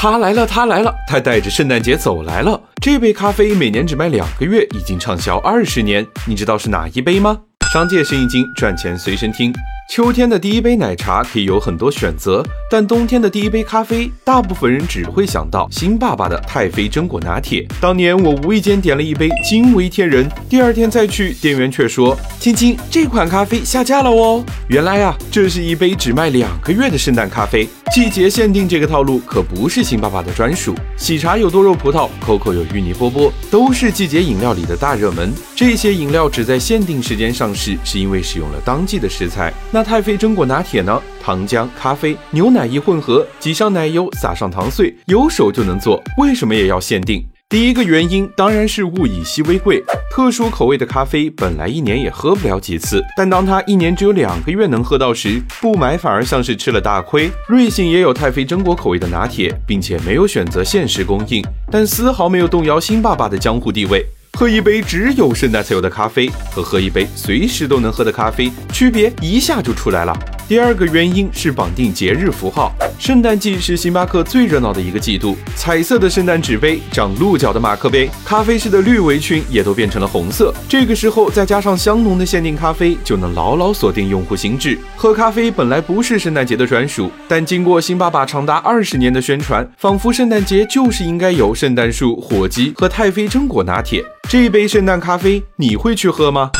他来了，他来了，他带着圣诞节走来了。这杯咖啡每年只卖两个月，已经畅销二十年。你知道是哪一杯吗？商界生意经，赚钱随身听。秋天的第一杯奶茶可以有很多选择，但冬天的第一杯咖啡，大部分人只会想到新爸爸的太妃榛果拿铁。当年我无意间点了一杯，惊为天人。第二天再去，店员却说：“青青，这款咖啡下架了哦。”原来啊，这是一杯只卖两个月的圣诞咖啡。季节限定这个套路可不是新爸爸的专属。喜茶有多肉葡萄，COCO 有芋泥波波，都是季节饮料里的大热门。这些饮料只在限定时间上市，是因为使用了当季的食材。那那太妃榛果拿铁呢？糖浆、咖啡、牛奶一混合，挤上奶油，撒上糖碎，有手就能做。为什么也要限定？第一个原因当然是物以稀为贵，特殊口味的咖啡本来一年也喝不了几次，但当它一年只有两个月能喝到时，不买反而像是吃了大亏。瑞幸也有太妃榛果口味的拿铁，并且没有选择限时供应，但丝毫没有动摇新爸爸的江湖地位。喝一杯只有圣代才有的咖啡，和喝一杯随时都能喝的咖啡，区别一下就出来了。第二个原因是绑定节日符号，圣诞季是星巴克最热闹的一个季度，彩色的圣诞纸杯、长鹿角的马克杯、咖啡师的绿围裙也都变成了红色。这个时候再加上香浓的限定咖啡，就能牢牢锁定用户心智。喝咖啡本来不是圣诞节的专属，但经过星爸爸长达二十年的宣传，仿佛圣诞节就是应该有圣诞树、火鸡和太妃榛果拿铁。这一杯圣诞咖啡，你会去喝吗？